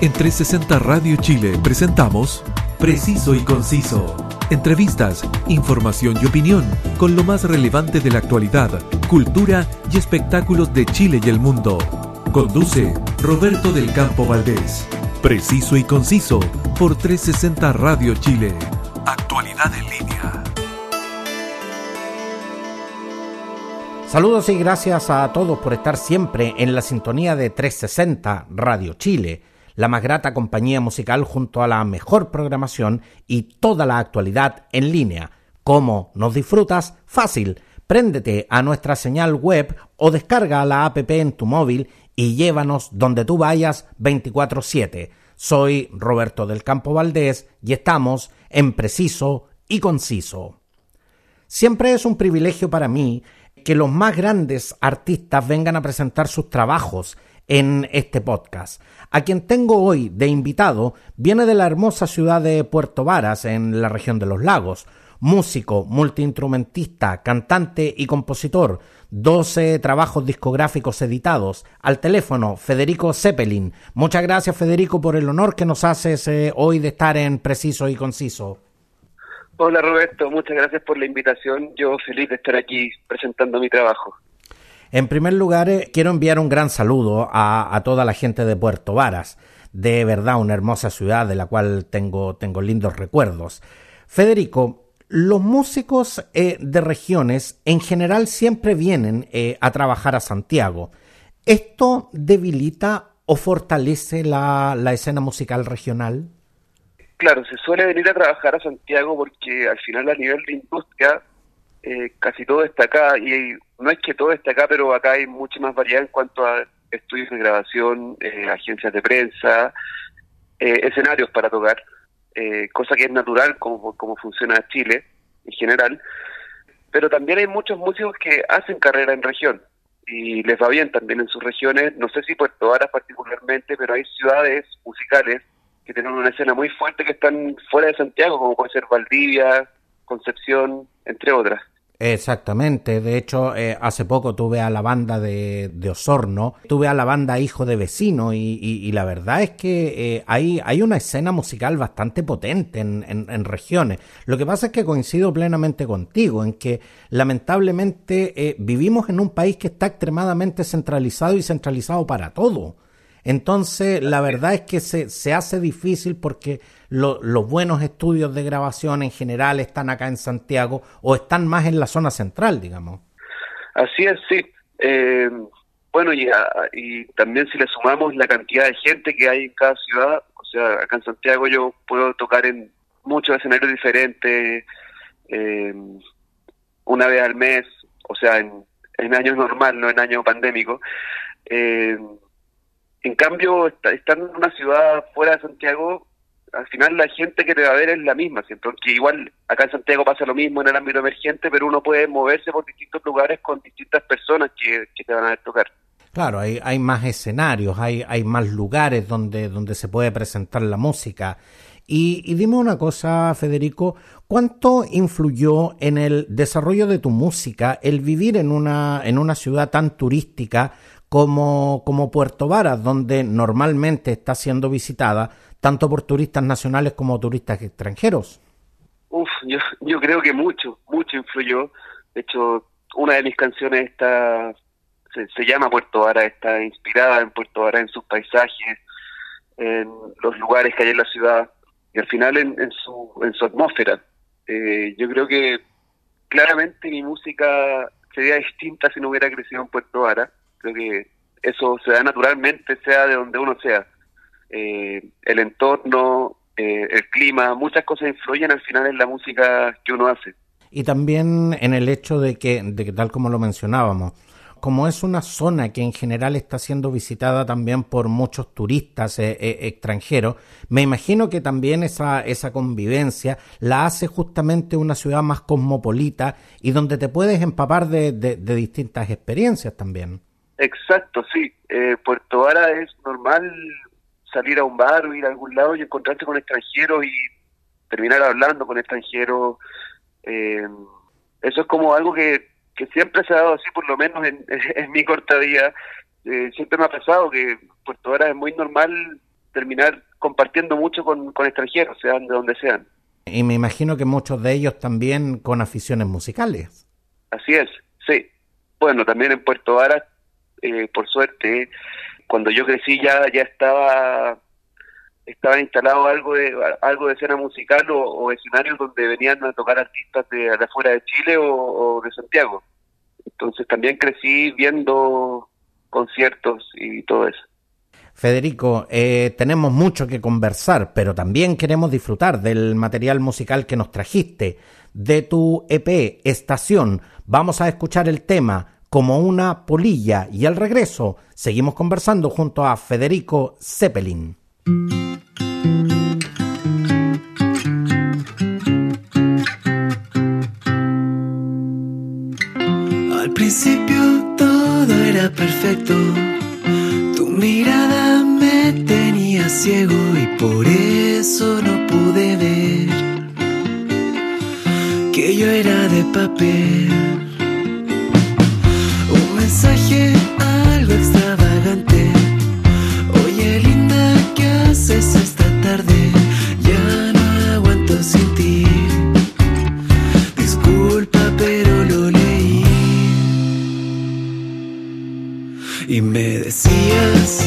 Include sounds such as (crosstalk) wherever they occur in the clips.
En 360 Radio Chile presentamos Preciso y Conciso. Entrevistas, información y opinión con lo más relevante de la actualidad, cultura y espectáculos de Chile y el mundo. Conduce Roberto del Campo Valdés. Preciso y Conciso por 360 Radio Chile. Actualidad en línea. Saludos y gracias a todos por estar siempre en la sintonía de 360 Radio Chile la más grata compañía musical junto a la mejor programación y toda la actualidad en línea. ¿Cómo nos disfrutas? Fácil. Préndete a nuestra señal web o descarga la app en tu móvil y llévanos donde tú vayas 24/7. Soy Roberto del Campo Valdés y estamos en Preciso y Conciso. Siempre es un privilegio para mí que los más grandes artistas vengan a presentar sus trabajos en este podcast. A quien tengo hoy de invitado viene de la hermosa ciudad de Puerto Varas, en la región de los lagos. Músico, multiinstrumentista, cantante y compositor. 12 trabajos discográficos editados. Al teléfono, Federico Zeppelin. Muchas gracias, Federico, por el honor que nos haces eh, hoy de estar en Preciso y Conciso. Hola, Roberto. Muchas gracias por la invitación. Yo feliz de estar aquí presentando mi trabajo. En primer lugar, eh, quiero enviar un gran saludo a, toda la gente de Puerto Varas. De verdad, una hermosa ciudad de la cual tengo, tengo lindos recuerdos. Federico, los músicos eh, de regiones en general siempre vienen eh, a trabajar a Santiago. ¿Esto debilita o fortalece la, la escena musical regional? Claro, se suele venir a trabajar a Santiago porque al final a nivel de industria eh, casi todo está acá y no es que todo esté acá, pero acá hay mucha más variedad en cuanto a estudios de grabación, eh, agencias de prensa, eh, escenarios para tocar, cosa que es natural como, como funciona Chile en general, pero también hay muchos músicos que hacen carrera en región y les va bien también en sus regiones, no sé si Puerto Varas particularmente, pero hay ciudades musicales que tienen una escena muy fuerte que están fuera de Santiago, como puede ser Valdivia, Concepción, entre otras. Exactamente, de hecho eh, hace poco tuve a la banda de, Osorno, tuve a la banda Hijo de Vecino y, la verdad es que eh, hay, hay, una escena musical bastante potente en, regiones. Lo que pasa es que coincido plenamente contigo en que lamentablemente eh, vivimos en un país que está extremadamente centralizado y centralizado para todo. Entonces, la verdad es que se, se hace difícil porque los buenos estudios de grabación en general están acá en Santiago o están más en la zona central, digamos. Así es, sí. Eh, bueno, y, y también si le sumamos la cantidad de gente que hay en cada ciudad, o sea, acá en Santiago yo puedo tocar en muchos escenarios diferentes, eh, una vez al mes, o sea, en, en años normal, no en año pandémico. Eh, en cambio, estar en una ciudad fuera de Santiago, al final la gente que te va a ver es la misma, porque igual acá en Santiago pasa lo mismo en el ámbito emergente, pero uno puede moverse por distintos lugares con distintas personas que, te van a ver tocar. Claro, hay, hay más escenarios, hay, hay más lugares donde, donde se puede presentar la música. Y, y, dime una cosa, Federico, ¿cuánto influyó en el desarrollo de tu música el vivir en una, en una ciudad tan turística como, como Puerto Varas, donde normalmente está siendo visitada tanto por turistas nacionales como turistas extranjeros? Uf, yo, yo creo que mucho, mucho influyó. De hecho, una de mis canciones está se, llama Puerto Varas, está inspirada en Puerto Varas, en sus paisajes, en los lugares que hay en la ciudad y al final en, su, en su atmósfera. Eh, yo creo que claramente mi música sería distinta si no hubiera crecido en Puerto Varas creo que eso se da naturalmente, sea de donde uno sea. Eh, el entorno, eh, el clima, muchas cosas influyen al final en la música que uno hace. Y también en el hecho de que, de que tal como lo mencionábamos, como es una zona que en general está siendo visitada también por muchos turistas eh, extranjeros, me imagino que también esa, esa convivencia la hace justamente una ciudad más cosmopolita y donde te puedes empapar de distintas experiencias también. Exacto, sí. Eh, Puerto Vara es normal salir a un bar o ir a algún lado y encontrarte con extranjeros y terminar hablando con extranjeros. Eh, eso es como algo que, que siempre se ha dado así, por lo menos en, (laughs) en mi corta vida. Eh, siempre me ha pasado que Puerto Vara es muy normal terminar compartiendo mucho con, con extranjeros, sean de donde sean. Y me imagino que muchos de ellos también con aficiones musicales. Así es, sí. Bueno, también en Puerto Varas, eh, por suerte, cuando yo crecí ya ya estaba estaba instalado algo de algo de escena musical o, escenarios donde venían a tocar artistas de, afuera de Chile o, de Santiago. Entonces también crecí viendo conciertos y todo eso. Federico, eh, tenemos mucho que conversar, pero también queremos disfrutar del material musical que nos trajiste, de tu EP Estación. Vamos a escuchar el tema como una polilla y al regreso seguimos conversando junto a Federico Zeppelin. Al principio todo era perfecto, tu mirada me tenía ciego y por eso no pude ver que yo era de papel. Algo extravagante esta tarde? Ya no aguanto sin ti. Disculpa, pero lo leí. Y me decías,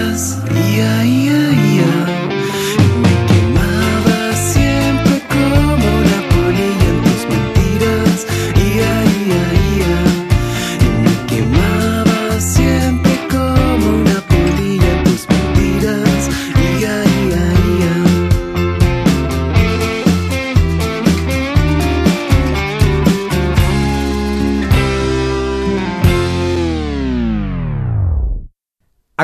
yeah, yeah.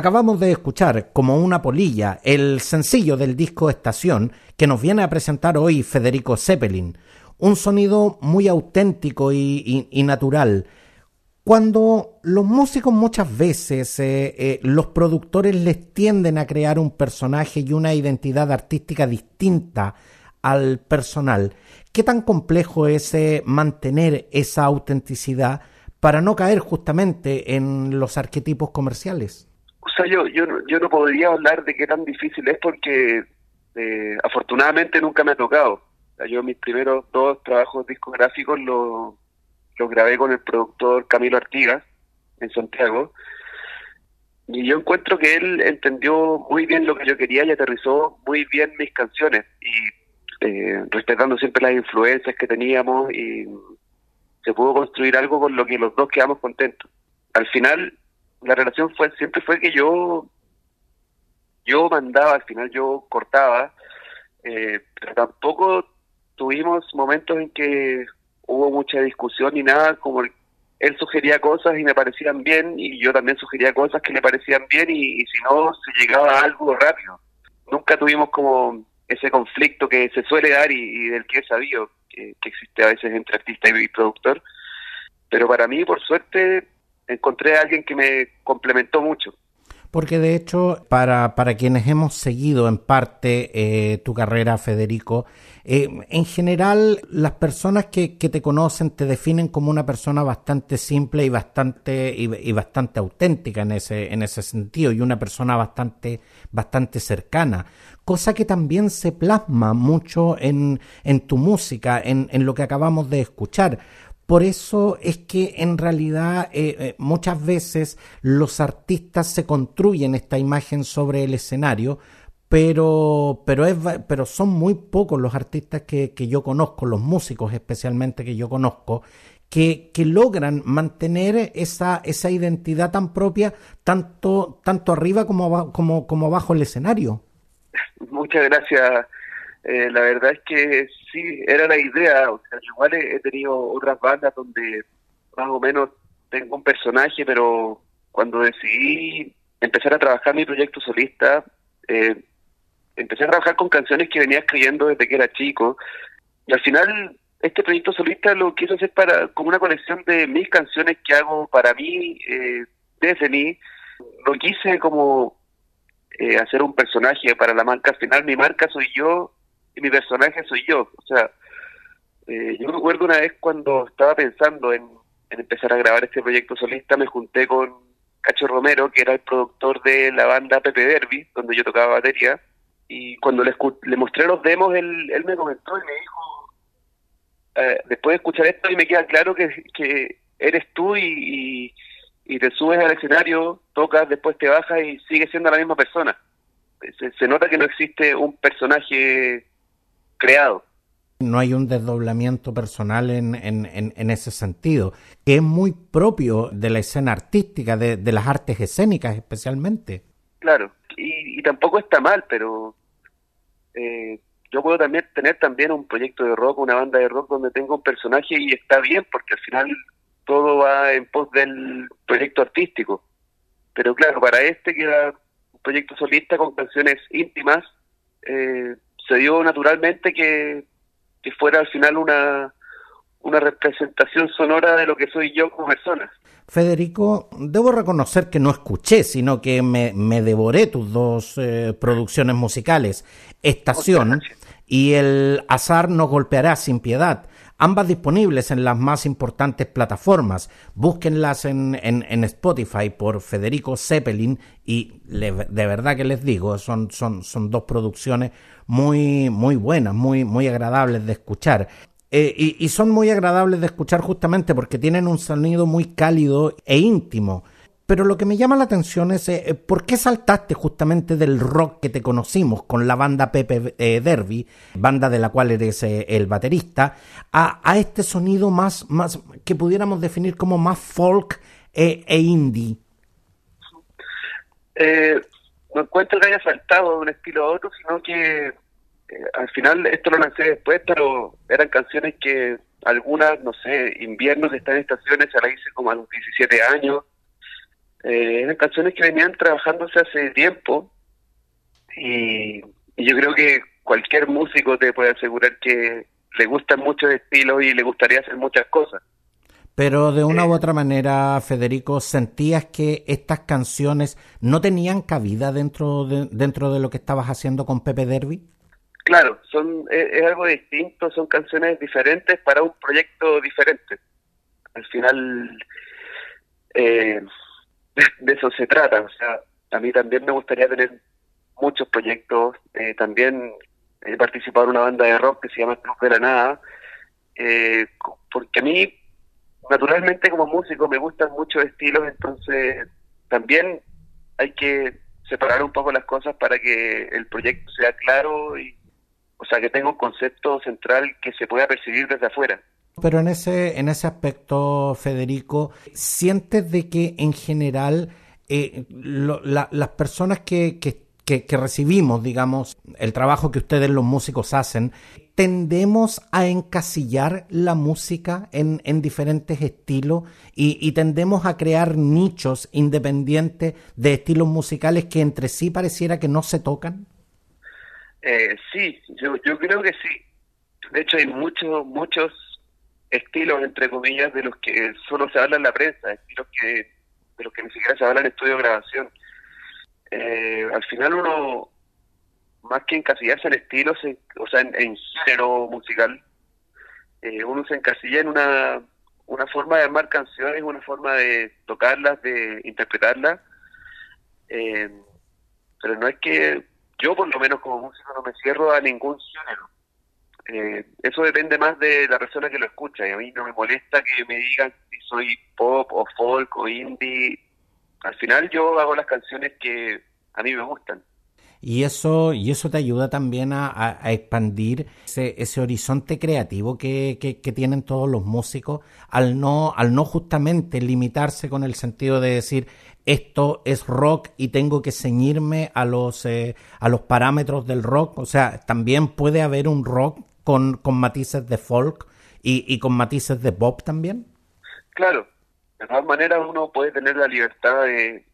Acabamos de escuchar como una polilla el sencillo del disco Estación que nos viene a presentar hoy Federico Zeppelin. Un sonido muy auténtico y, natural. Cuando los músicos muchas veces, eh, eh, los productores les tienden a crear un personaje y una identidad artística distinta al personal, ¿qué tan complejo es eh, mantener esa autenticidad para no caer justamente en los arquetipos comerciales? O sea, yo, yo, yo no podría hablar de qué tan difícil es porque eh, afortunadamente nunca me ha tocado. yo mis primeros dos trabajos discográficos los lo grabé con el productor Camilo Artigas en Santiago. Y yo encuentro que él entendió muy bien lo que yo quería y aterrizó muy bien mis canciones. Y eh, respetando siempre las influencias que teníamos y se pudo construir algo con lo que los dos quedamos contentos. Al final, la relación fue siempre fue que yo yo mandaba al final yo cortaba eh, pero tampoco tuvimos momentos en que hubo mucha discusión ni nada como él sugería cosas y me parecían bien y yo también sugería cosas que le parecían bien y, si no se llegaba a algo rápido. Nunca tuvimos como ese conflicto que se suele dar y, del que he sabido que, existe a veces entre artista y productor pero para mí, por suerte, encontré a alguien que me complementó mucho. Porque de hecho, para, para quienes hemos seguido en parte eh, tu carrera, Federico, eh, en general las personas que, que, te conocen te definen como una persona bastante simple y bastante, y, bastante auténtica en ese, en ese sentido, y una persona bastante, bastante cercana. Cosa que también se plasma mucho en, en tu música, en, en lo que acabamos de escuchar por eso es que en realidad eh, eh, muchas veces los artistas se construyen esta imagen sobre el escenario, pero, pero, es, pero son muy pocos los artistas que, que yo conozco, los músicos especialmente que yo conozco, que, que, logran mantener esa, esa identidad tan propia tanto, tanto arriba como, como, como bajo el escenario. Muchas gracias eh, la verdad es que sí, era la idea. O sea, igual he, tenido otras bandas donde más o menos tengo un personaje, pero cuando decidí empezar a trabajar mi proyecto solista, eh, empecé a trabajar con canciones que venía escribiendo desde que era chico. Y al final, este proyecto solista lo quise hacer para como una colección de mis canciones que hago para mí, eh, desde mí. Lo quise como eh, hacer un personaje para la marca. Al final, mi marca soy yo y mi personaje soy yo. O sea, eh, yo recuerdo una vez cuando estaba pensando en, empezar a grabar este proyecto solista, me junté con Cacho Romero, que era el productor de la banda Pepe Derby, donde yo tocaba batería, y cuando le, le mostré los demos, él, él me comentó y me dijo, eh, después de escuchar esto, y me queda claro que, que eres tú y, y, te subes al escenario, tocas, después te bajas y sigues siendo la misma persona. Se, se nota que no existe un personaje creado. No hay un desdoblamiento personal en, en, en, ese sentido, que es muy propio de la escena artística, de, de las artes escénicas especialmente. Claro, y, tampoco está mal, pero eh, yo puedo también tener también un proyecto de rock, una banda de rock donde tengo un personaje y está bien, porque al final todo va en pos del proyecto artístico. Pero claro, para este que era un proyecto solista con canciones íntimas, eh, se dio naturalmente que, fuera al final una, una representación sonora de lo que soy yo como persona. Federico, debo reconocer que no escuché, sino que me, me devoré tus dos eh, producciones musicales, Estación y El azar nos golpeará sin piedad ambas disponibles en las más importantes plataformas. Búsquenlas en, en, Spotify por Federico Zeppelin y de verdad que les digo, son, son, son dos producciones muy, muy buenas, muy, muy agradables de escuchar. Eh, y son muy agradables de escuchar justamente porque tienen un sonido muy cálido e íntimo. Pero lo que me llama la atención es eh, por qué saltaste justamente del rock que te conocimos con la banda Pepe eh, Derby, banda de la cual eres eh, el baterista, a, a, este sonido más, más que pudiéramos definir como más folk e, e indie. no encuentro que haya saltado de un estilo a otro, sino que al final esto lo lancé después, pero eran canciones que algunas, no sé, inviernos de estas estaciones se las hice como a los 17 años eh, eran canciones que venían trabajándose hace tiempo y, yo creo que cualquier músico te puede asegurar que le gustan muchos estilos y le gustaría hacer muchas cosas. Pero de una u otra manera, Federico, ¿sentías que estas canciones no tenían cabida dentro de, dentro de lo que estabas haciendo con Pepe Derby? Claro, son es, algo distinto, son canciones diferentes para un proyecto diferente. Al final, eh, de eso se trata. O sea, a mí también me gustaría tener muchos proyectos. Eh, también he participado en una banda de rock que se llama Club de la Nada, eh, porque a mí, naturalmente como músico, me gustan muchos estilos, entonces también hay que separar un poco las cosas para que el proyecto sea claro y, o sea, que tenga un concepto central que se pueda percibir desde afuera. Pero en ese, en ese aspecto, Federico, ¿sientes de que en general eh, las personas que, que, recibimos, digamos, el trabajo que ustedes los músicos hacen, tendemos a encasillar la música en, en diferentes estilos y, tendemos a crear nichos independientes de estilos musicales que entre sí pareciera que no se tocan? Eh, sí, yo creo que sí. De hecho, hay muchos, muchos estilos, entre comillas, de los que solo se habla en la prensa, estilos que de los que ni siquiera se habla en estudio de grabación. Eh, al final uno, más que encasillarse en estilos, o sea, en, género musical, eh, uno se encasilla en una, una forma de armar canciones, una forma de tocarlas, de interpretarlas, eh, pero no es que yo por lo menos como músico no me cierro a ningún género. Eh, eso depende más de la persona que lo escucha y a mí no me molesta que me digan si soy pop o folk o indie. Al final yo hago las canciones que a mí me gustan. Y eso, y eso te ayuda también a, expandir ese, ese, horizonte creativo que, que, tienen todos los músicos al no, al no justamente limitarse con el sentido de decir esto es rock y tengo que ceñirme a los, eh, a los parámetros del rock. O sea, también puede haber un rock con, con matices de folk y, y con matices de pop también. Claro, de todas maneras uno puede tener la libertad de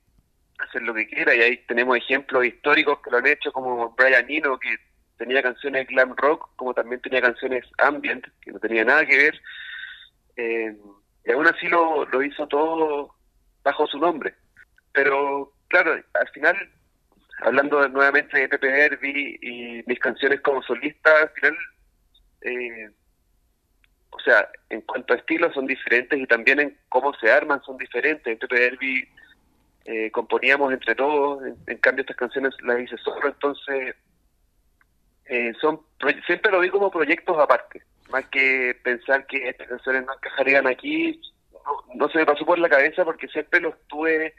hacer lo que quiera y ahí tenemos ejemplos históricos que lo han hecho como Brian Eno que tenía canciones glam rock como también tenía canciones ambient que no tenía nada que ver. Eh, y aún así lo, lo hizo todo bajo su nombre. Pero claro al final hablando nuevamente de Pepe Derby y mis canciones como solista al final eh, o sea, en cuanto a estilos son diferentes y también en cómo se arman son diferentes. En Pepe Derby eh, componíamos entre todos, en, cambio estas canciones las hice solo, entonces eh, son siempre lo vi como proyectos aparte, más que pensar que estas canciones no encajarían aquí, no, se me pasó por la cabeza porque siempre los tuve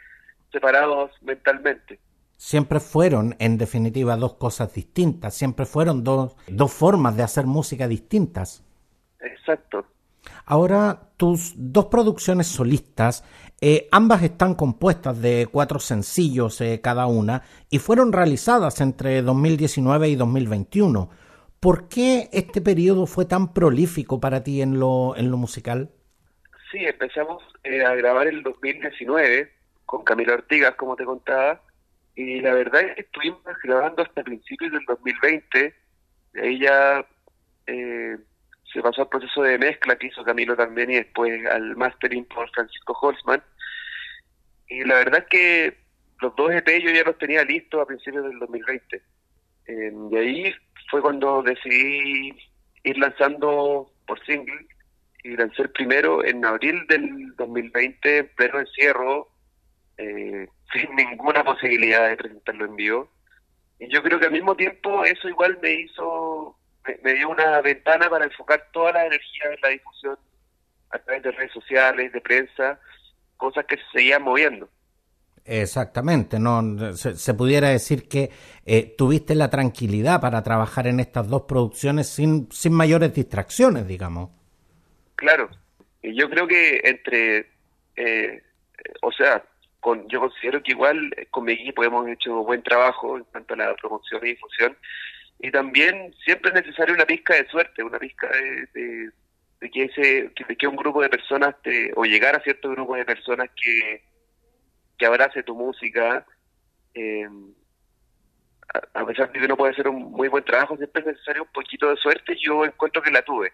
separados mentalmente. Siempre fueron, en definitiva, dos cosas distintas, siempre fueron dos, dos formas de hacer música distintas. Exacto. Ahora, tus dos producciones solistas, eh, ambas están compuestas de cuatro sencillos eh, cada una y fueron realizadas entre 2019 y 2021. ¿Por qué este periodo fue tan prolífico para ti en lo, en lo musical? Sí, empezamos eh, a grabar el 2019 con Camila Ortigas, como te contaba, y la verdad es que estuvimos grabando hasta principios del 2020. De ahí ya eh, se pasó al proceso de mezcla que hizo Camilo también y después al mastering por Francisco Holzman. Y la verdad es que los dos EP yo ya los tenía listos a principios del 2020. Eh, y ahí fue cuando decidí ir lanzando por single y lancé el primero en abril del 2020 en pleno encierro eh, (laughs) sin ninguna posibilidad de presentarlo en vivo. Y yo creo que al mismo tiempo eso igual me hizo, me, dio una ventana para enfocar toda la energía en la difusión a través de redes sociales, de prensa, cosas que se seguían moviendo. Exactamente, no se, pudiera decir que eh, tuviste la tranquilidad para trabajar en estas dos producciones sin, sin mayores distracciones, digamos. Claro, y yo creo que entre, eh, o sea, yo considero que igual eh, con mi equipo hemos hecho buen trabajo en cuanto a la promoción y difusión. Y también siempre es necesaria una pizca de suerte, una pizca de, que ese que, un grupo de personas te, o llegar a cierto grupo de personas que, que abrace tu música. Eh, a pesar de que no puede ser un muy buen trabajo, siempre es necesario un poquito de suerte. Yo encuentro que la tuve.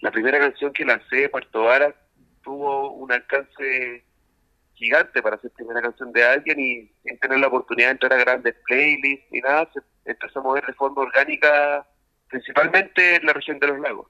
La primera canción que lancé, Puerto Vara, tuvo un alcance gigante para hacer primera canción de alguien y sin tener la oportunidad de entrar a grandes playlists ni nada, se empezó a mover de forma orgánica, principalmente en la región de los lagos.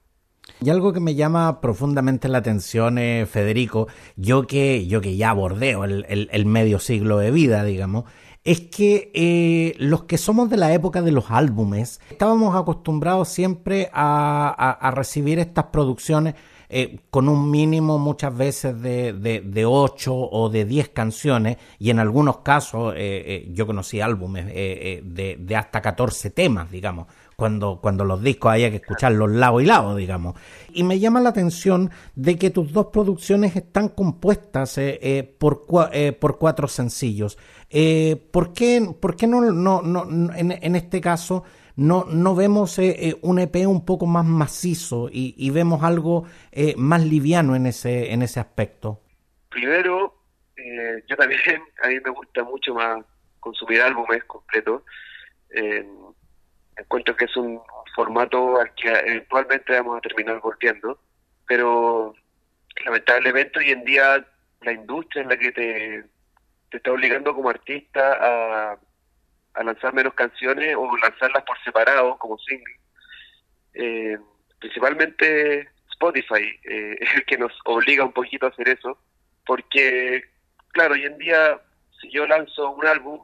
Y algo que me llama profundamente la atención, eh, Federico, yo que, yo que ya bordeo el, medio siglo de vida, digamos, es que eh, los que somos de la época de los álbumes, estábamos acostumbrados siempre a recibir estas producciones eh, con un mínimo muchas veces de, de, 8 o de 10 canciones y en algunos casos eh, eh, yo conocí álbumes de, de, hasta 14 temas, digamos. Cuando, cuando los discos haya que escucharlos lado y lado, digamos. Y me llama la atención de que tus dos producciones están compuestas por, por cuatro sencillos. ¿Por qué, por qué no, no, no en este caso no, no vemos eh, eh, un EP un poco más macizo y, vemos algo eh, más liviano en ese, en ese aspecto? Primero, yo también, (laughs) a mí me gusta mucho más consumir álbumes completos. encuentro que es un formato al que eventualmente vamos a terminar volviendo. pero lamentablemente hoy en día la industria es la que te, te está obligando como artista a, a lanzar menos canciones o lanzarlas por separado como single. Eh, principalmente Spotify eh, (laughs) es el que nos obliga un poquito a hacer eso, porque, claro, hoy en día si yo lanzo un álbum,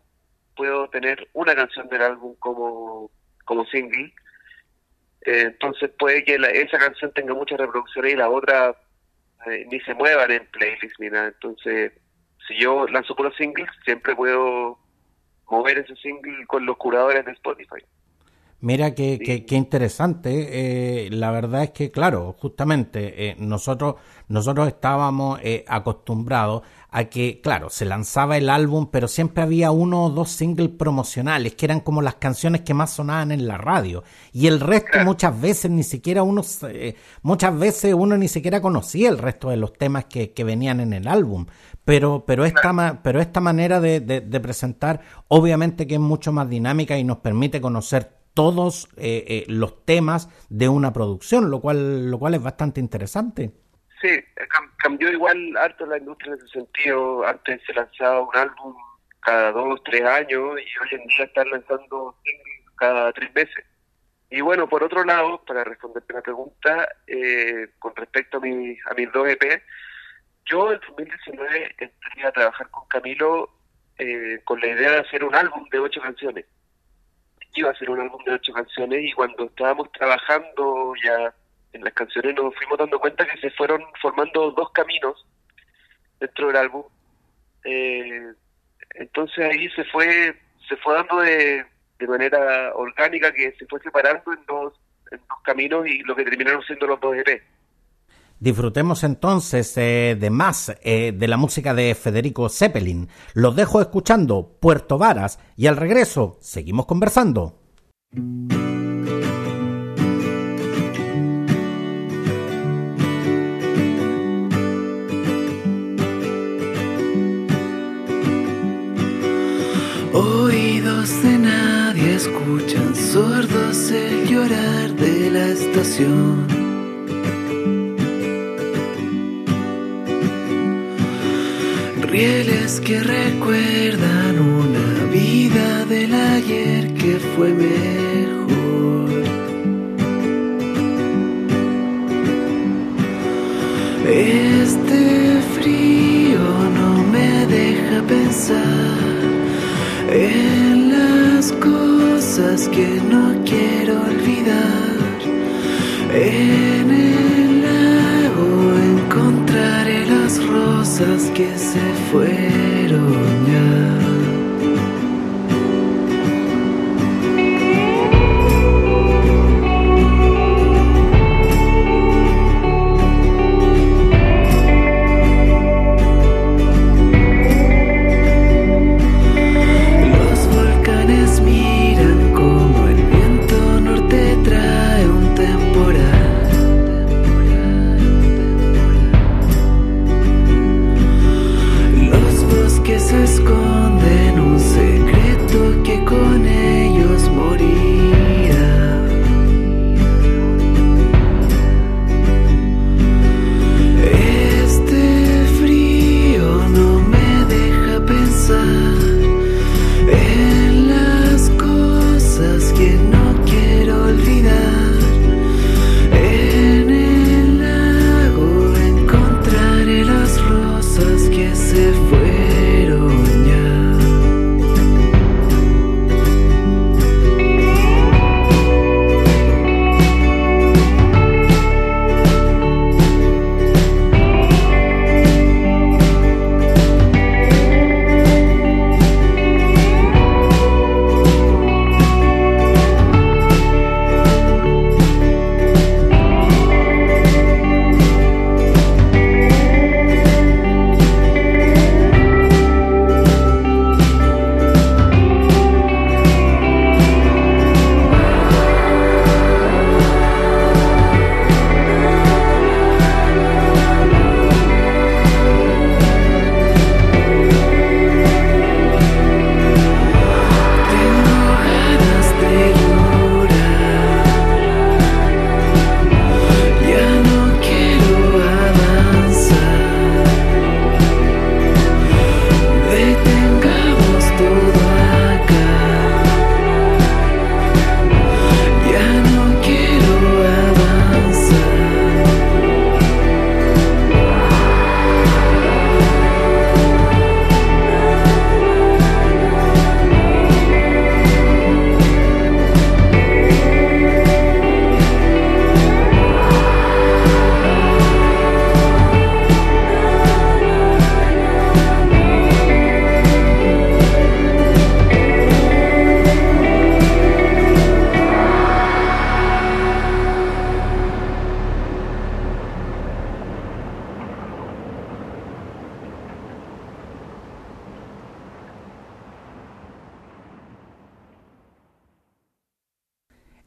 puedo tener una canción del álbum como, como single, eh, entonces puede que esa canción tenga muchas reproducciones y la otra eh, ni se muevan en playlist ni nada. Entonces, si yo lanzo puros singles, siempre puedo mover ese single con los curadores de Spotify. Mira qué, qué, interesante. Eh, la verdad es que, claro, justamente nosotros, nosotros estábamos acostumbrados a que, claro, se lanzaba el álbum, pero siempre había uno o dos singles promocionales, que eran como las canciones que más sonaban en la radio. Y el resto muchas veces ni siquiera uno, muchas veces uno ni siquiera conocía el resto de los temas que, que venían en el álbum. Pero, pero, esta, pero esta manera de, de, presentar, obviamente que es mucho más dinámica y nos permite conocer todos eh, eh, los temas de una producción, lo cual, lo cual es bastante interesante. Sí, cambió igual harto la industria en ese sentido. Antes se lanzaba un álbum cada dos, tres años y hoy en día están lanzando cada tres meses. Y bueno, por otro lado, para responderte la pregunta, eh, con respecto a, mi, a mis dos EP, yo en 2019 entré a trabajar con Camilo eh, con la idea de hacer un álbum de ocho canciones. Iba a ser un álbum de ocho canciones y cuando estábamos trabajando ya en las canciones nos fuimos dando cuenta que se fueron formando dos caminos dentro del álbum. Eh, entonces ahí se fue se fue dando de, de manera orgánica que se fue separando en dos, en dos caminos y lo que terminaron siendo los dos EP. Disfrutemos entonces eh, de más eh, de la música de Federico Zeppelin. Los dejo escuchando Puerto Varas y al regreso seguimos conversando. Oídos de nadie escuchan sordos el llorar de la estación. Que recuerdan una vida del ayer que fue mejor. Este frío no me deja pensar en las cosas que no quiero olvidar. En el las rosas que se fueron ya.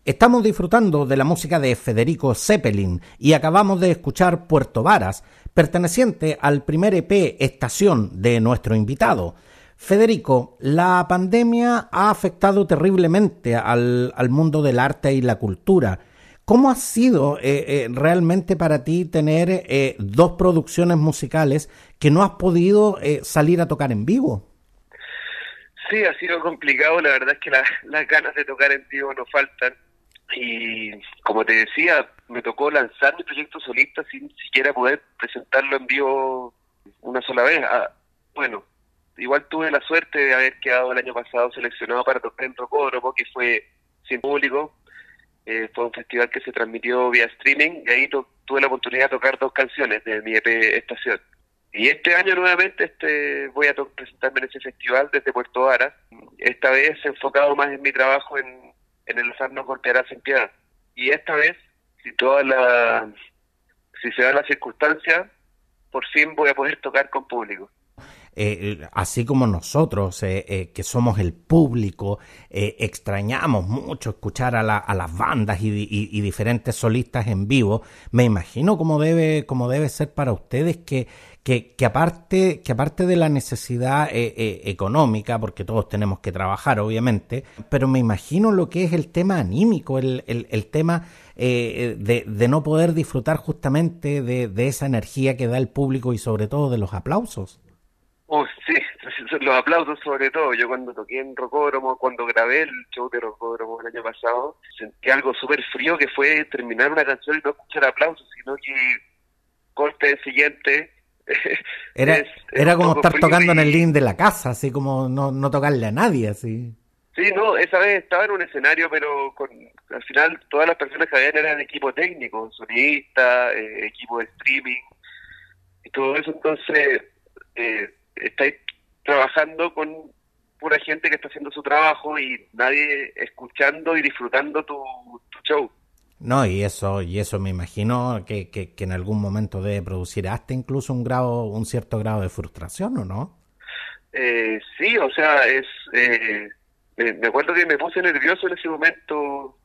Estamos disfrutando de la música de Federico Zeppelin y acabamos de escuchar Puerto Varas, perteneciente al primer EP Estación de nuestro invitado. Federico, la pandemia ha afectado terriblemente al, mundo del arte y la cultura. ¿Cómo ha sido eh, eh, realmente para ti tener eh, dos producciones musicales que no has podido salir a tocar en vivo? Sí, ha sido complicado. La verdad es que las ganas de tocar en vivo no faltan. Y como te decía, me tocó lanzar mi proyecto solista sin siquiera poder presentarlo en vivo una sola vez. Ah, bueno, igual tuve la suerte de haber quedado el año pasado seleccionado para tocar en Rocódromo, que fue sin público. Eh, fue un festival que se transmitió vía streaming y ahí tuve la oportunidad de tocar dos canciones de mi EP Estación. Y este año nuevamente este voy a presentarme en ese festival desde Puerto Varas. Esta vez enfocado más en mi trabajo en, en el azar no golpeará sin piedad. Y esta vez, si toda la si se da la circunstancia, por fin voy a poder tocar con público. Eh, así como nosotros, eh, eh, que somos el público, extrañamos mucho escuchar a, las bandas y, diferentes solistas en vivo, me imagino cómo debe, cómo debe ser para ustedes que, que, aparte, que aparte de la necesidad económica, porque todos tenemos que trabajar, obviamente, pero me imagino lo que es el tema anímico, el, el, tema de, de, no poder disfrutar justamente de esa energía que da el público y sobre todo de los aplausos. Oh, sí, (laughs) los aplausos sobre todo. Yo cuando toqué en Rocódromo, cuando grabé el show de Rocódromo el año pasado, sentí algo súper frío que fue terminar una canción y no escuchar aplausos, sino que corte el siguiente. (laughs) Era, era como estar tocando en el link de la casa, así como no, no tocarle a nadie, así. Sí, no, esa vez estaba en un escenario, pero con, al final todas las personas que habían eran equipo técnico, sonidista, eh, equipo de streaming y todo eso. Entonces, eh, estáis trabajando con pura gente que está haciendo su trabajo y nadie escuchando y disfrutando tu, show. No, y eso, y eso me imagino que, que, en algún momento debe producir hasta incluso un grado, un cierto grado de frustración, ¿o no? Eh, sí, o sea, es, eh, me, acuerdo que me puse nervioso en ese momento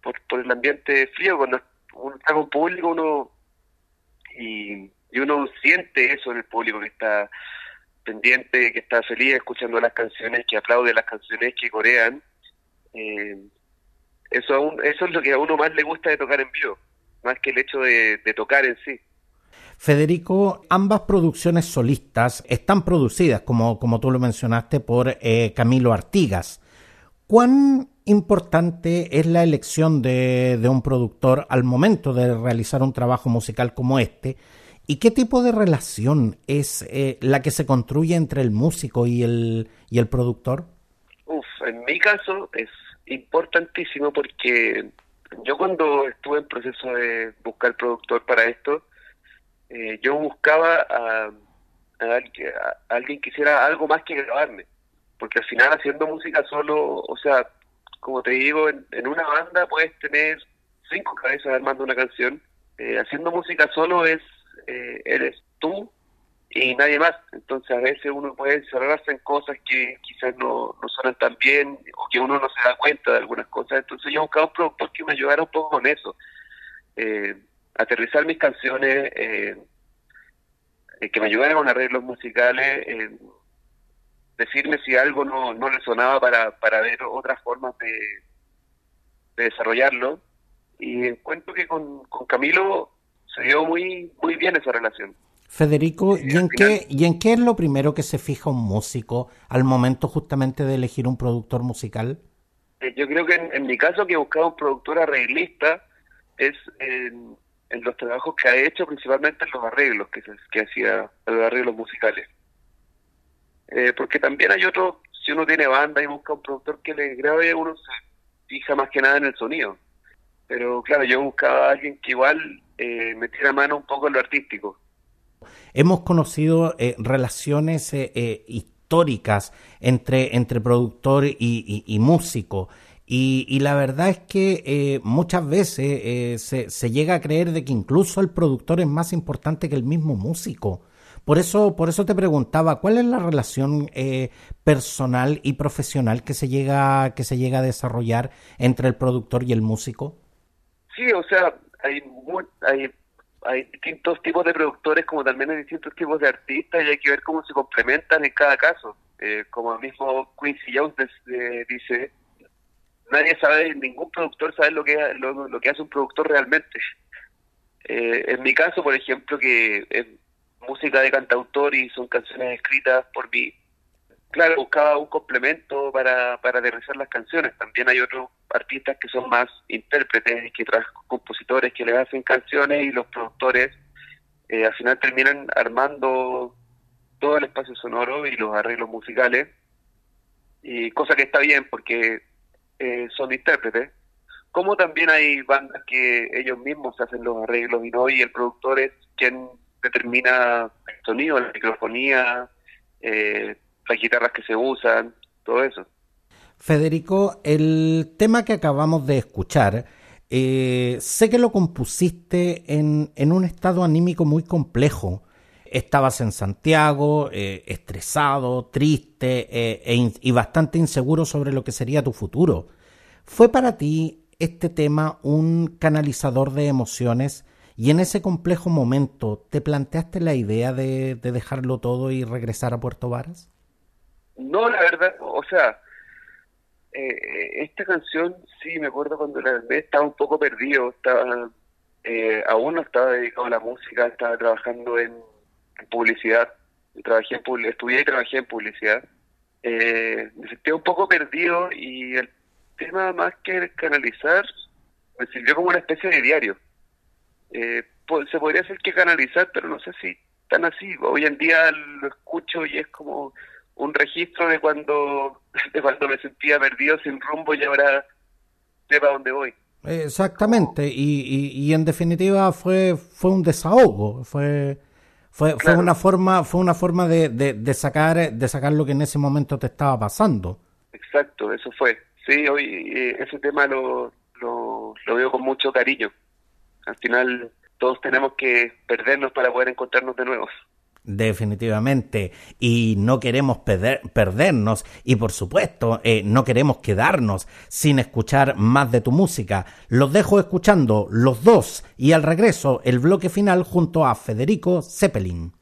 por, por el ambiente frío, cuando uno está con público, uno y, y uno siente eso en el público que está pendiente, que está feliz escuchando las canciones, que aplaude las canciones que corean. Eh, eso, eso es lo que a uno más le gusta de tocar en vivo, más que el hecho de, tocar en sí. Federico, ambas producciones solistas están producidas, como, como tú lo mencionaste, por eh, Camilo Artigas. ¿Cuán importante es la elección de, de un productor al momento de realizar un trabajo musical como este? ¿Y qué tipo de relación es eh, la que se construye entre el músico y el, y el productor? Uf, en mi caso es importantísimo porque yo cuando estuve en proceso de buscar productor para esto, eh, yo buscaba a, alguien que hiciera algo más que grabarme, porque al final haciendo música solo, o sea, como te digo, en, una banda puedes tener cinco cabezas armando una canción, eh, haciendo música solo es eh, eres tú y nadie más. Entonces a veces uno puede encerrarse en cosas que quizás no, no suenan tan bien o que uno no se da cuenta de algunas cosas. Entonces yo buscaba un productor que me ayudara un poco con eso. Eh, aterrizar mis canciones, eh, que me ayudara con arreglos musicales, decirme si algo no, no le sonaba para, para ver otras formas de, de desarrollarlo. Y encuentro que con, con Camilo se dio muy, muy bien esa relación. Federico, ¿y, en qué, ¿y en qué es lo primero que se fija un músico al momento justamente de elegir un productor musical? Eh, yo creo que en, mi caso que buscaba un productor arreglista es en, los trabajos que ha hecho, principalmente en los arreglos que, que hacía, los arreglos musicales. Eh, porque también hay otro, si uno tiene banda y busca un productor que le grabe, uno se fija más que nada en el sonido. Pero claro, yo buscaba a alguien que igual eh, metiera mano un poco en lo artístico. Hemos conocido eh, relaciones eh, eh, históricas entre, entre productor y, músico. Y, la verdad es que muchas veces se, se, llega a creer de que incluso el productor es más importante que el mismo músico, Por eso, por eso te preguntaba, ¿cuál es la relación eh, personal y profesional que se llega, que se llega a desarrollar entre el productor y el músico? Sí, o sea, hay, hay, hay distintos tipos de productores como también hay distintos tipos de artistas y hay que ver cómo se complementan en cada caso. Eh, como el mismo Quincy Jones dice, nadie sabe, ningún productor sabe lo que, lo, lo que hace un productor realmente. Eh, en mi caso, por ejemplo, que es música de cantautor y son canciones escritas por mí, claro, buscaba un complemento para, para aterrizar las canciones. También hay otros artistas que son más intérpretes, que traen compositores que le hacen canciones y los productores eh, al final terminan armando todo el espacio sonoro y los arreglos musicales, y cosa que está bien porque eh, son intérpretes, como también hay bandas que ellos mismos hacen los arreglos y no, y el productor es quien determina el sonido, la microfonía, eh, las guitarras que se usan, todo eso. Federico, el tema que acabamos de escuchar, eh, sé que lo compusiste en, en un estado anímico muy complejo estabas en Santiago, eh, estresado, triste eh, e y bastante inseguro sobre lo que sería tu futuro. ¿Fue para ti este tema un canalizador de emociones y en ese complejo momento te planteaste la idea de, dejarlo todo y regresar a Puerto Varas? No, la verdad, o sea, eh, esta canción sí, me acuerdo cuando la vi, estaba un poco perdido, estaba, aún no estaba dedicado a la música, estaba trabajando en publicidad, trabajé en, estudié y trabajé en publicidad. Eh, me sentía un poco perdido y el tema más que canalizar me sirvió como una especie de diario. Eh, se podría decir que canalizar, pero no sé si tan así. Hoy en día lo escucho y es como un registro de cuando (laughs) de cuando me sentía perdido sin rumbo y ahora sepa dónde voy. Exactamente, y, y, y, en definitiva fue fue un desahogo, fue fue, fue una forma, fue una forma de, de, sacar, de sacar lo que en ese momento te estaba pasando. Exacto, eso fue. Sí, hoy eh, ese tema lo, lo, lo veo con mucho cariño. Al final todos tenemos que perdernos para poder encontrarnos de nuevo. Definitivamente. Y no queremos perdernos y por supuesto eh, no queremos quedarnos sin escuchar más de tu música. Los dejo escuchando los dos y al regreso el bloque final junto a Federico Zeppelin.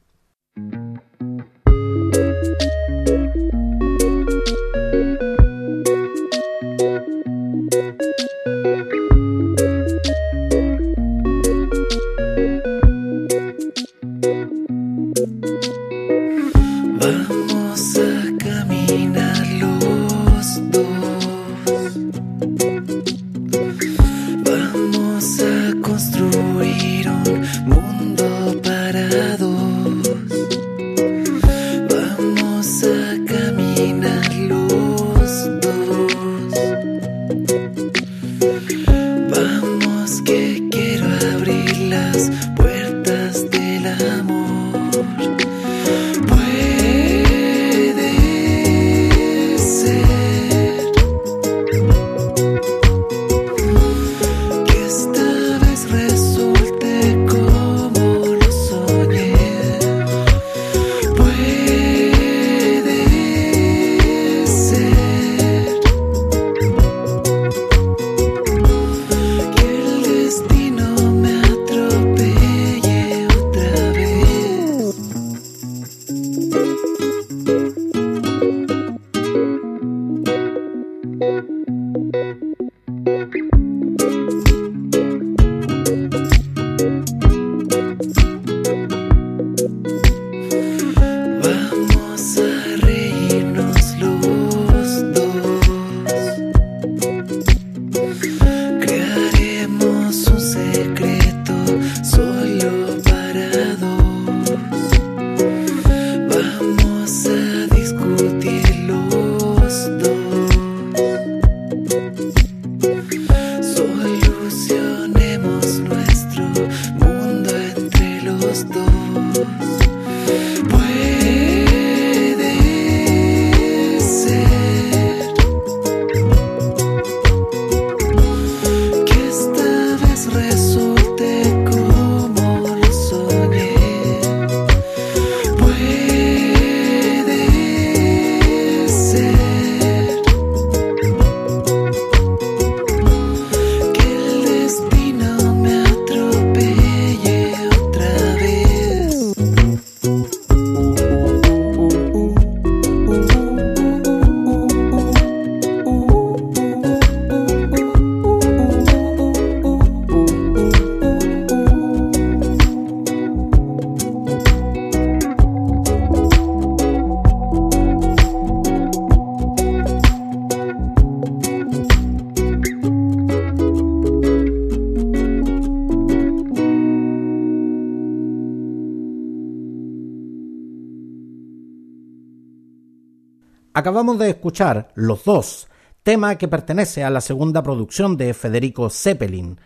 Acabamos de escuchar Los dos, tema que pertenece a la segunda producción de Federico Zeppelin.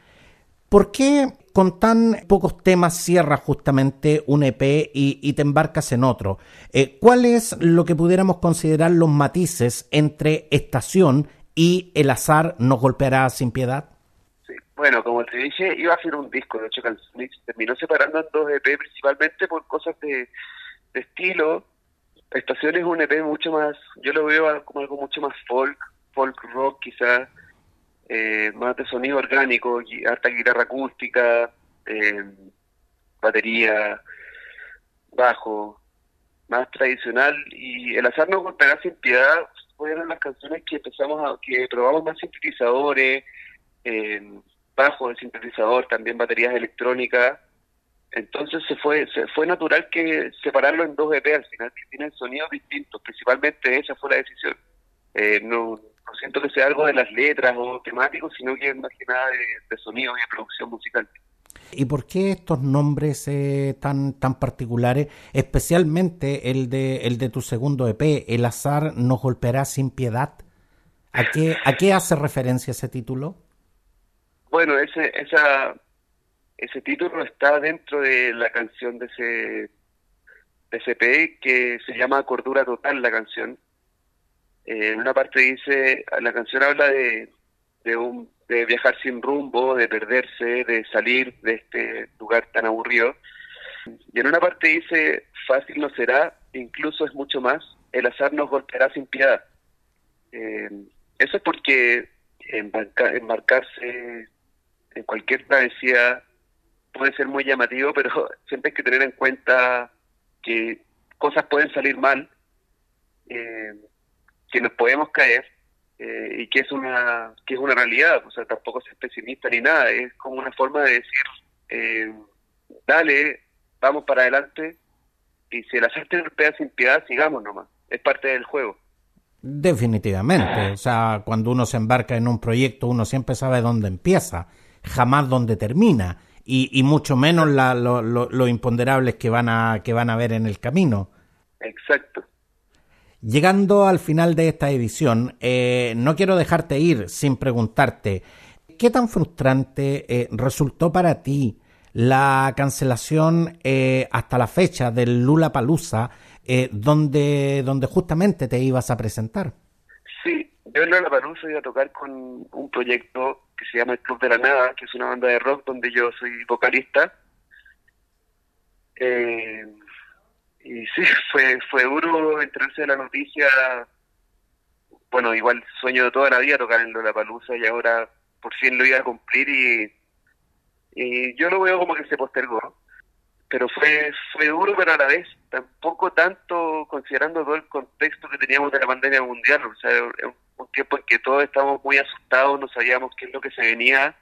¿Por qué con tan pocos temas cierras justamente un EP y, te embarcas en otro? Eh, ¿Cuál es lo que pudiéramos considerar los matices entre estación y el azar nos golpeará sin piedad? Sí. Bueno, como te dije, iba a hacer un disco de ocho canciones. Terminó separando en dos EP principalmente por cosas de estilo Estación es un EP mucho más, yo lo veo como algo mucho más folk, folk rock quizás, eh, más de sonido orgánico, harta guitarra acústica, eh, batería, bajo, más tradicional. Y el azar no golpeará sin piedad fueron las canciones que empezamos a, que probamos más sintetizadores, eh, bajo de sintetizador, también baterías electrónicas entonces se fue se fue natural que separarlo en dos EP al final, que tienen sonidos distintos, principalmente esa fue la decisión. Eh, no, no, siento que sea algo de las letras o temáticos, sino que es más que nada de, sonido y de producción musical. ¿Y por qué estos nombres eh, tan tan particulares, especialmente el de el de tu segundo EP, El azar nos golpeará sin piedad? ¿A qué a qué hace referencia ese título? Bueno, ese esa ese título está dentro de la canción de ese de ese que se llama Cordura Total la canción. Eh, en una parte dice, la canción habla de, de, un, de viajar sin rumbo, de perderse, de salir de este lugar tan aburrido. Y en una parte dice, fácil no será, incluso es mucho más, el azar nos golpeará sin piedad. Eh, eso es porque embarcarse en cualquier travesía puede ser muy llamativo, pero siempre hay que tener en cuenta que cosas pueden salir mal, eh, que nos podemos caer eh, y que es una que es una realidad, o sea, tampoco es pesimista ni nada, es como una forma de decir, eh, dale, vamos para adelante y si el hacerte golpea sin piedad, sigamos nomás, es parte del juego. Definitivamente, o sea, cuando uno se embarca en un proyecto, uno siempre sabe dónde empieza, jamás dónde termina y, mucho menos la, lo, imponderables que van a que van a ver en el camino. Exacto. Llegando al final de esta edición, eh, no quiero dejarte ir sin preguntarte qué tan frustrante eh, resultó para ti la cancelación eh, hasta la fecha del Lula Palusa, donde, donde justamente te ibas a presentar. Sí, yo en Lula Palusa iba a tocar con un proyecto que se llama El Club de la Nada, que es una banda de rock donde yo soy vocalista. Eh, y sí, (laughs) fue, fue duro enterarse de la noticia. Bueno, igual sueño de toda la vida tocar en Lollapalooza y ahora por fin lo iba a cumplir y, y yo lo veo como que se postergó. Pero fue, fue duro, pero a la vez tampoco tanto considerando todo el contexto que teníamos de la pandemia mundial. O sea, un tiempo en que todos estábamos muy asustados, no sabíamos qué es lo que se venía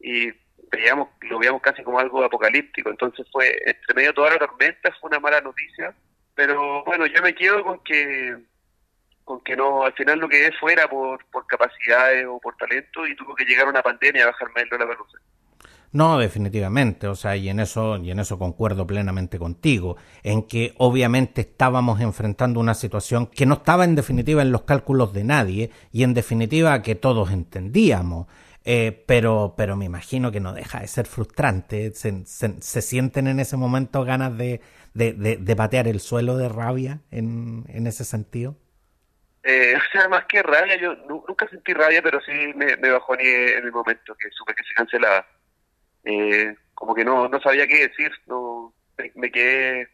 y veíamos, lo veíamos casi como algo apocalíptico. Entonces fue, entre medio de toda la tormenta, fue una mala noticia. Pero bueno, yo me quedo con que con que no, al final lo que fuera por, por capacidades o por talento y tuvo que llegar una pandemia a bajarme el dólar no, definitivamente, o sea, y en eso y en eso concuerdo plenamente contigo, en que obviamente estábamos enfrentando una situación que no estaba en definitiva en los cálculos de nadie y en definitiva que todos entendíamos. Eh, pero, pero me imagino que no deja de ser frustrante. ¿Se, sienten en ese momento ganas de, de, de, patear el suelo de rabia en, en ese sentido? Eh, (laughs) o sea, más que rabia, yo nunca sentí rabia, pero sí me, me bajó en el momento que supe que se cancelaba eh, como que no, no sabía qué decir, no me, quedé,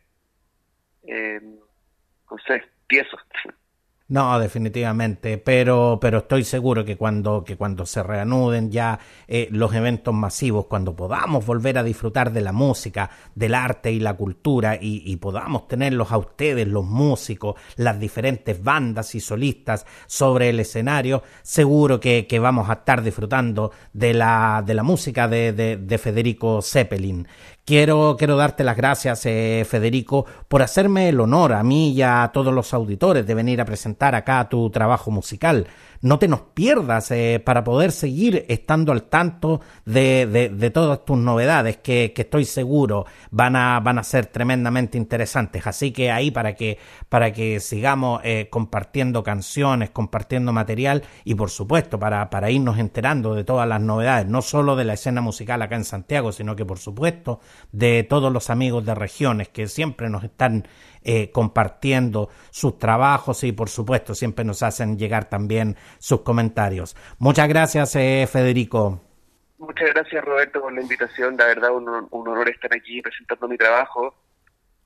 eh, no sé, tieso. (laughs) No, definitivamente, pero, pero estoy seguro que cuando, que cuando se reanuden ya eh, los eventos masivos, cuando podamos volver a disfrutar de la música, del arte y la cultura y, podamos tenerlos a ustedes, los músicos, las diferentes bandas y solistas sobre el escenario, seguro que, que vamos a estar disfrutando de la, de la música de, de, de Federico Zeppelin. Quiero, quiero darte las gracias, eh, Federico, por hacerme el honor a mí y a todos los auditores de venir a presentar acá tu trabajo musical. No te nos pierdas eh, para poder seguir estando al tanto de, de, todas tus novedades que, que, estoy seguro van a, van a ser tremendamente interesantes. Así que ahí para que, para que sigamos eh, compartiendo canciones, compartiendo material y por supuesto para, para irnos enterando de todas las novedades, no solo de la escena musical acá en Santiago, sino que por supuesto de todos los amigos de regiones que siempre nos están eh, compartiendo sus trabajos y por supuesto siempre nos hacen llegar también sus comentarios. Muchas gracias, eh, Federico. Muchas gracias, Roberto, por la invitación. La verdad, un, un honor estar aquí presentando mi trabajo.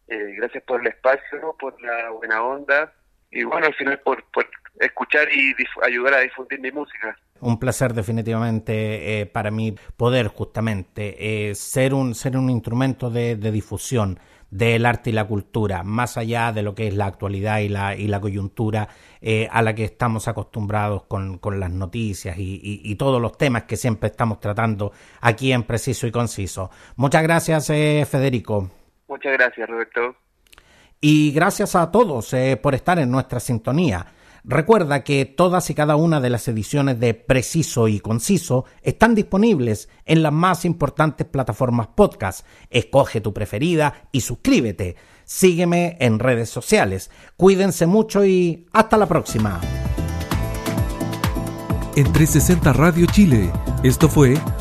Eh, gracias por el espacio, por la buena onda y bueno, al final por, escuchar y ayudar a difundir mi música. Un placer definitivamente para mí poder justamente ser, un, ser un instrumento de difusión del arte y la cultura, más allá de lo que es la actualidad y la, y la coyuntura eh, a la que estamos acostumbrados con, con las noticias y, todos los temas que siempre estamos tratando aquí en Preciso y Conciso. Muchas gracias, eh, Federico. Muchas gracias, Roberto. Y gracias a todos eh, por estar en nuestra sintonía. Recuerda que todas y cada una de las ediciones de Preciso y Conciso están disponibles en las más importantes plataformas podcast. Escoge tu preferida y suscríbete. Sígueme en redes sociales. Cuídense mucho y hasta la próxima. En 360 Radio Chile, esto fue